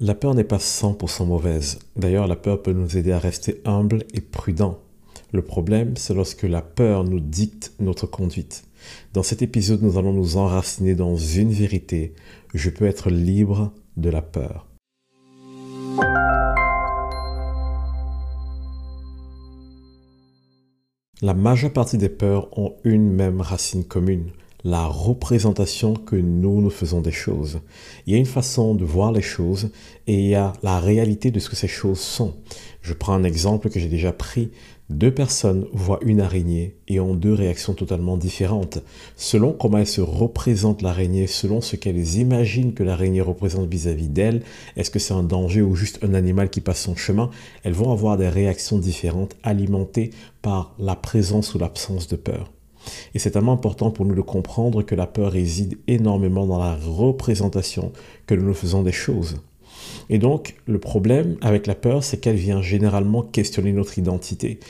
La peur n'est pas 100% mauvaise. D'ailleurs, la peur peut nous aider à rester humble et prudent. Le problème, c'est lorsque la peur nous dicte notre conduite. Dans cet épisode, nous allons nous enraciner dans une vérité. Je peux être libre de la peur. La majeure partie des peurs ont une même racine commune, la représentation que nous nous faisons des choses. Il y a une façon de voir les choses et il y a la réalité de ce que ces choses sont. Je prends un exemple que j'ai déjà pris. Deux personnes voient une araignée et ont deux réactions totalement différentes. Selon comment elles se représentent l'araignée, selon ce qu'elles imaginent que l'araignée représente vis-à-vis d'elles, est-ce que c'est un danger ou juste un animal qui passe son chemin, elles vont avoir des réactions différentes alimentées par la présence ou l'absence de peur. Et c'est tellement important pour nous de comprendre que la peur réside énormément dans la représentation que nous nous faisons des choses. Et donc, le problème avec la peur, c'est qu'elle vient généralement questionner notre identité.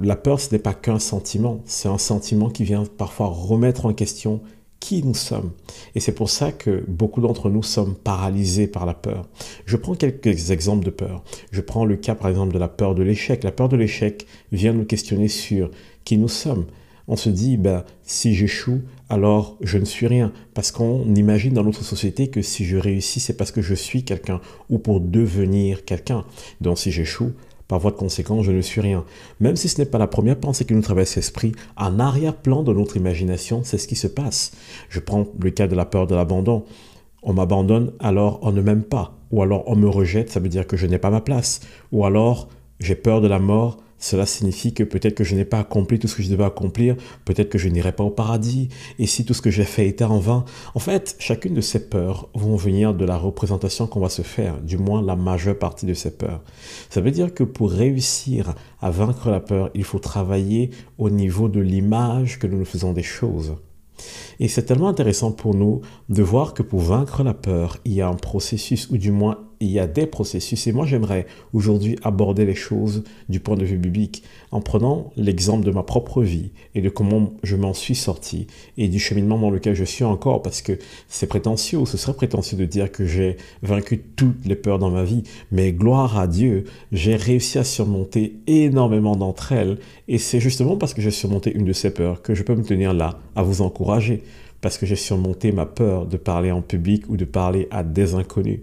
La peur, ce n'est pas qu'un sentiment, c'est un sentiment qui vient parfois remettre en question qui nous sommes. Et c'est pour ça que beaucoup d'entre nous sommes paralysés par la peur. Je prends quelques exemples de peur. Je prends le cas par exemple de la peur de l'échec. La peur de l'échec vient nous questionner sur qui nous sommes on se dit, ben, si j'échoue, alors je ne suis rien. Parce qu'on imagine dans notre société que si je réussis, c'est parce que je suis quelqu'un ou pour devenir quelqu'un. Donc si j'échoue, par voie de conséquence, je ne suis rien. Même si ce n'est pas la première pensée qui nous traverse l'esprit, en arrière-plan de notre imagination, c'est ce qui se passe. Je prends le cas de la peur de l'abandon. On m'abandonne, alors on ne m'aime pas. Ou alors on me rejette, ça veut dire que je n'ai pas ma place. Ou alors j'ai peur de la mort, cela signifie que peut-être que je n'ai pas accompli tout ce que je devais accomplir, peut-être que je n'irai pas au paradis, et si tout ce que j'ai fait était en vain. En fait, chacune de ces peurs vont venir de la représentation qu'on va se faire, du moins la majeure partie de ces peurs. Ça veut dire que pour réussir à vaincre la peur, il faut travailler au niveau de l'image que nous nous faisons des choses. Et c'est tellement intéressant pour nous de voir que pour vaincre la peur, il y a un processus, ou du moins il y a des processus. Et moi, j'aimerais aujourd'hui aborder les choses du point de vue biblique en prenant l'exemple de ma propre vie et de comment je m'en suis sorti et du cheminement dans lequel je suis encore parce que c'est prétentieux, ce serait prétentieux de dire que j'ai vaincu toutes les peurs dans ma vie. Mais gloire à Dieu, j'ai réussi à surmonter énormément d'entre elles et c'est justement parce que j'ai surmonté une de ces peurs que je peux me tenir là à vous encourager parce que j'ai surmonté ma peur de parler en public ou de parler à des inconnus.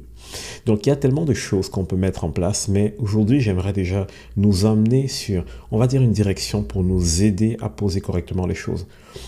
Donc il y a tellement de choses qu'on peut mettre en place, mais aujourd'hui j'aimerais déjà nous emmener sur, on va dire, une direction pour nous aider à poser correctement les choses.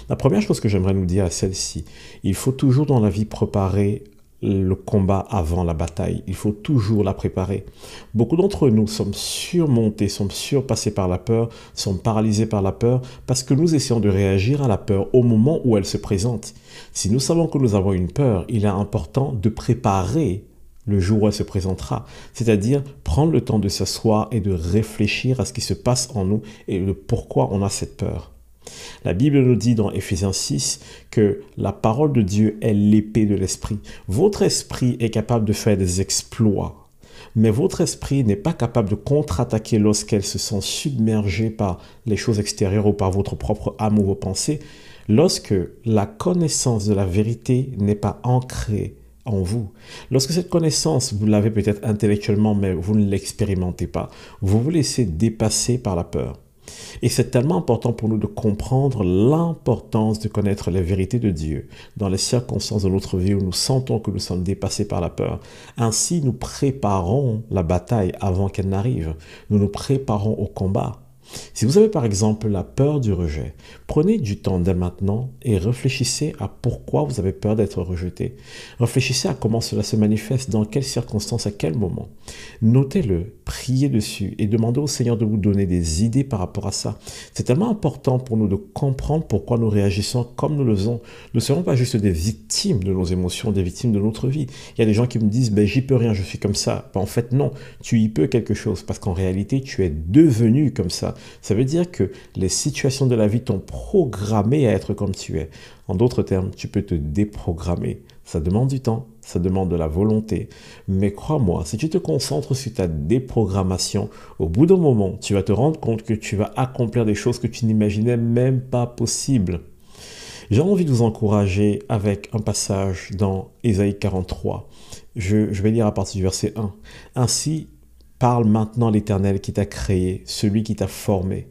La première chose que j'aimerais nous dire à celle-ci, il faut toujours dans la vie préparer le combat avant la bataille. Il faut toujours la préparer. Beaucoup d'entre nous sommes surmontés, sommes surpassés par la peur, sommes paralysés par la peur parce que nous essayons de réagir à la peur au moment où elle se présente. Si nous savons que nous avons une peur, il est important de préparer le jour où elle se présentera. C'est-à-dire prendre le temps de s'asseoir et de réfléchir à ce qui se passe en nous et le pourquoi on a cette peur. La Bible nous dit dans Éphésiens 6 que la parole de Dieu est l'épée de l'esprit. Votre esprit est capable de faire des exploits, mais votre esprit n'est pas capable de contre-attaquer lorsqu'elle se sent submergée par les choses extérieures ou par votre propre âme ou vos pensées, lorsque la connaissance de la vérité n'est pas ancrée en vous. Lorsque cette connaissance, vous l'avez peut-être intellectuellement, mais vous ne l'expérimentez pas, vous vous laissez dépasser par la peur. Et c'est tellement important pour nous de comprendre l'importance de connaître la vérité de Dieu dans les circonstances de notre vie où nous sentons que nous sommes dépassés par la peur. Ainsi, nous préparons la bataille avant qu'elle n'arrive. Nous nous préparons au combat. Si vous avez par exemple la peur du rejet, prenez du temps dès maintenant et réfléchissez à pourquoi vous avez peur d'être rejeté. Réfléchissez à comment cela se manifeste, dans quelles circonstances, à quel moment. Notez-le, priez dessus et demandez au Seigneur de vous donner des idées par rapport à ça. C'est tellement important pour nous de comprendre pourquoi nous réagissons comme nous le faisons. Nous ne serons pas juste des victimes de nos émotions, des victimes de notre vie. Il y a des gens qui me disent, ben, j'y peux rien, je suis comme ça. Ben, en fait, non, tu y peux quelque chose parce qu'en réalité, tu es devenu comme ça. Ça veut dire que les situations de la vie t'ont programmé à être comme tu es. En d'autres termes, tu peux te déprogrammer. Ça demande du temps, ça demande de la volonté. Mais crois-moi, si tu te concentres sur ta déprogrammation, au bout d'un moment, tu vas te rendre compte que tu vas accomplir des choses que tu n'imaginais même pas possibles. J'ai envie de vous encourager avec un passage dans Ésaïe 43. Je, je vais lire à partir du verset 1. Ainsi parle maintenant l'Éternel qui t'a créé, celui qui t'a formé.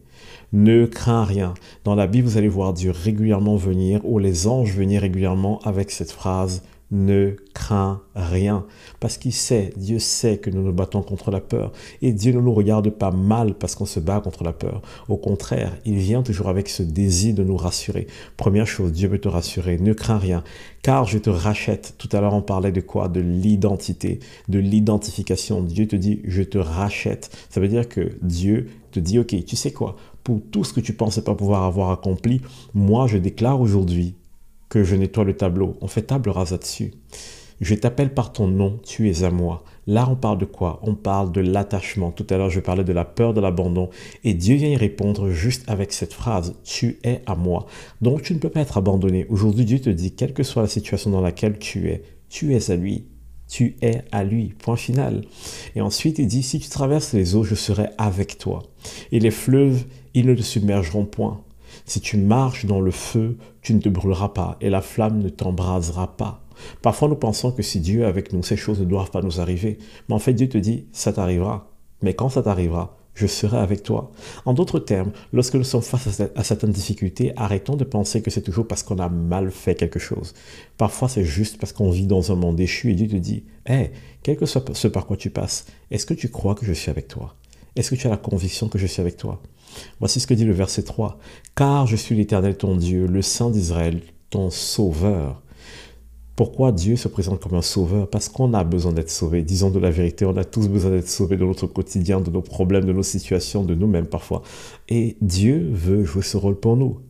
Ne crains rien. Dans la Bible, vous allez voir Dieu régulièrement venir, ou les anges venir régulièrement avec cette phrase ne crains rien. Parce qu'il sait, Dieu sait que nous nous battons contre la peur. Et Dieu ne nous regarde pas mal parce qu'on se bat contre la peur. Au contraire, il vient toujours avec ce désir de nous rassurer. Première chose, Dieu veut te rassurer. Ne crains rien. Car je te rachète. Tout à l'heure, on parlait de quoi? De l'identité, de l'identification. Dieu te dit, je te rachète. Ça veut dire que Dieu te dit, ok, tu sais quoi? Pour tout ce que tu pensais pas pouvoir avoir accompli, moi, je déclare aujourd'hui que je nettoie le tableau. On fait table rasa dessus. Je t'appelle par ton nom, tu es à moi. Là, on parle de quoi? On parle de l'attachement. Tout à l'heure, je parlais de la peur de l'abandon. Et Dieu vient y répondre juste avec cette phrase, tu es à moi. Donc, tu ne peux pas être abandonné. Aujourd'hui, Dieu te dit, quelle que soit la situation dans laquelle tu es, tu es à lui. Tu es à lui. Point final. Et ensuite, il dit, si tu traverses les eaux, je serai avec toi. Et les fleuves, ils ne te submergeront point. Si tu marches dans le feu, tu ne te brûleras pas et la flamme ne t'embrasera pas. Parfois, nous pensons que si Dieu est avec nous, ces choses ne doivent pas nous arriver. Mais en fait, Dieu te dit, ça t'arrivera. Mais quand ça t'arrivera, je serai avec toi. En d'autres termes, lorsque nous sommes face à certaines difficultés, arrêtons de penser que c'est toujours parce qu'on a mal fait quelque chose. Parfois, c'est juste parce qu'on vit dans un monde déchu et Dieu te dit, hé, quel que soit ce par quoi tu passes, est-ce que tu crois que je suis avec toi? Est-ce que tu as la conviction que je suis avec toi? Voici ce que dit le verset 3. Car je suis l'Éternel ton Dieu, le Saint d'Israël, ton Sauveur. Pourquoi Dieu se présente comme un sauveur? Parce qu'on a besoin d'être sauvé. Disons de la vérité, on a tous besoin d'être sauvés de notre quotidien, de nos problèmes, de nos situations, de nous-mêmes parfois. Et Dieu veut jouer ce rôle pour nous.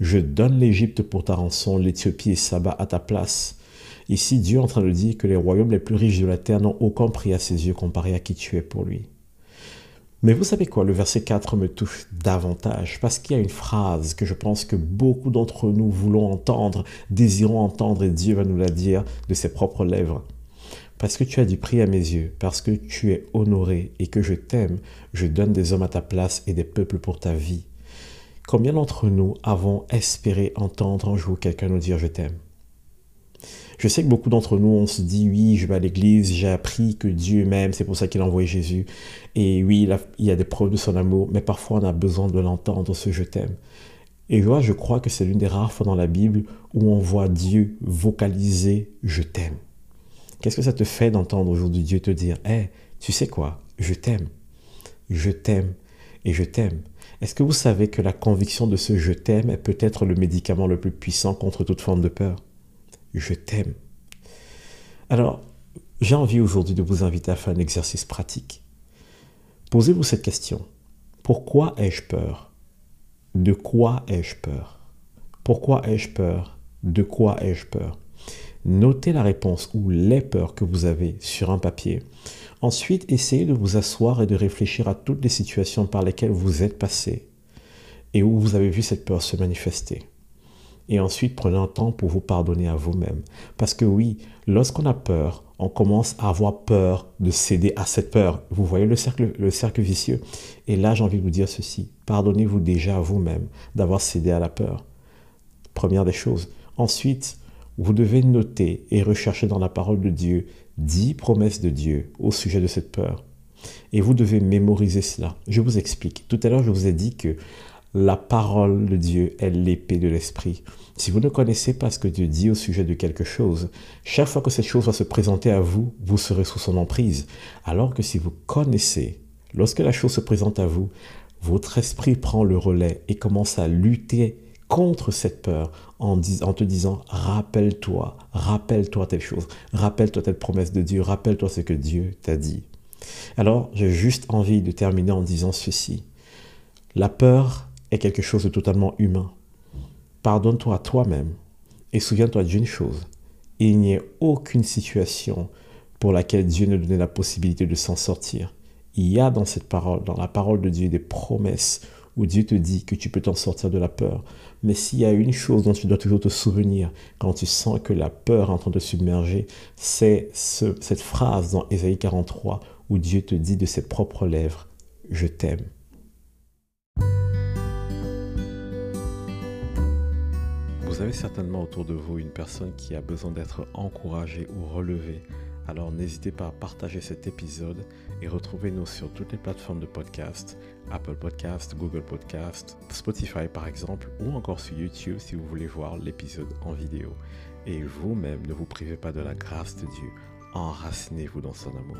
Je donne l'Égypte pour ta rançon, l'Éthiopie et Saba à ta place. Ici, Dieu est en train de dire que les royaumes les plus riches de la terre n'ont aucun prix à ses yeux comparé à qui tu es pour lui. Mais vous savez quoi, le verset 4 me touche davantage parce qu'il y a une phrase que je pense que beaucoup d'entre nous voulons entendre, désirons entendre et Dieu va nous la dire de ses propres lèvres. Parce que tu as du prix à mes yeux, parce que tu es honoré et que je t'aime, je donne des hommes à ta place et des peuples pour ta vie. Combien d'entre nous avons espéré entendre un jour quelqu'un nous dire je t'aime je sais que beaucoup d'entre nous, on se dit, oui, je vais à l'église, j'ai appris que Dieu m'aime, c'est pour ça qu'il a envoyé Jésus. Et oui, il, y a des preuves de son amour, mais parfois on a besoin de l'entendre, ce je t'aime. Et moi, je crois que c'est l'une des rares fois dans la Bible où on voit Dieu vocaliser je t'aime. Qu'est-ce que ça te fait d'entendre aujourd'hui Dieu te dire, hé, tu sais quoi, je t'aime, je t'aime et je t'aime. Est-ce que vous savez que la conviction de ce je t'aime est peut-être le médicament le plus puissant contre toute forme de peur? Je t'aime. Alors, j'ai envie aujourd'hui de vous inviter à faire un exercice pratique. Posez-vous cette question. Pourquoi ai-je peur? De quoi ai-je peur? Pourquoi ai-je peur? De quoi ai-je peur? Notez la réponse ou les peurs que vous avez sur un papier. Ensuite, essayez de vous asseoir et de réfléchir à toutes les situations par lesquelles vous êtes passé et où vous avez vu cette peur se manifester. Et ensuite, prenez un temps pour vous pardonner à vous-même. Parce que oui, lorsqu'on a peur, on commence à avoir peur de céder à cette peur. Vous voyez le cercle, le cercle vicieux? Et là, j'ai envie de vous dire ceci. Pardonnez-vous déjà à vous-même d'avoir cédé à la peur. Première des choses. Ensuite, vous devez noter et rechercher dans la parole de Dieu dix promesses de Dieu au sujet de cette peur. Et vous devez mémoriser cela. Je vous explique. Tout à l'heure, je vous ai dit que la parole de Dieu est l'épée de l'esprit. Si vous ne connaissez pas ce que Dieu dit au sujet de quelque chose, chaque fois que cette chose va se présenter à vous, vous serez sous son emprise. Alors que si vous connaissez, lorsque la chose se présente à vous, votre esprit prend le relais et commence à lutter contre cette peur en, te disant rappelle-toi, rappelle-toi telle chose, rappelle-toi telle promesse de Dieu, rappelle-toi ce que Dieu t'a dit. Alors, j'ai juste envie de terminer en disant ceci. La peur quelque chose de totalement humain. Pardonne-toi à toi-même et souviens-toi d'une chose. Il n'y a aucune situation pour laquelle Dieu ne donnait la possibilité de s'en sortir. Il y a dans cette parole, dans la parole de Dieu, des promesses où Dieu te dit que tu peux t'en sortir de la peur. Mais s'il y a une chose dont tu dois toujours te souvenir quand tu sens que la peur est en train de submerger, c'est cette phrase dans Ésaïe 43 où Dieu te dit de ses propres lèvres, je t'aime. Vous avez certainement autour de vous une personne qui a besoin d'être encouragée ou relevée. Alors n'hésitez pas à partager cet épisode et retrouvez-nous sur toutes les plateformes de podcast, Apple Podcast, Google Podcast, Spotify par exemple, ou encore sur YouTube si vous voulez voir l'épisode en vidéo. Et vous-même, ne vous privez pas de la grâce de Dieu. Enracinez-vous dans son amour.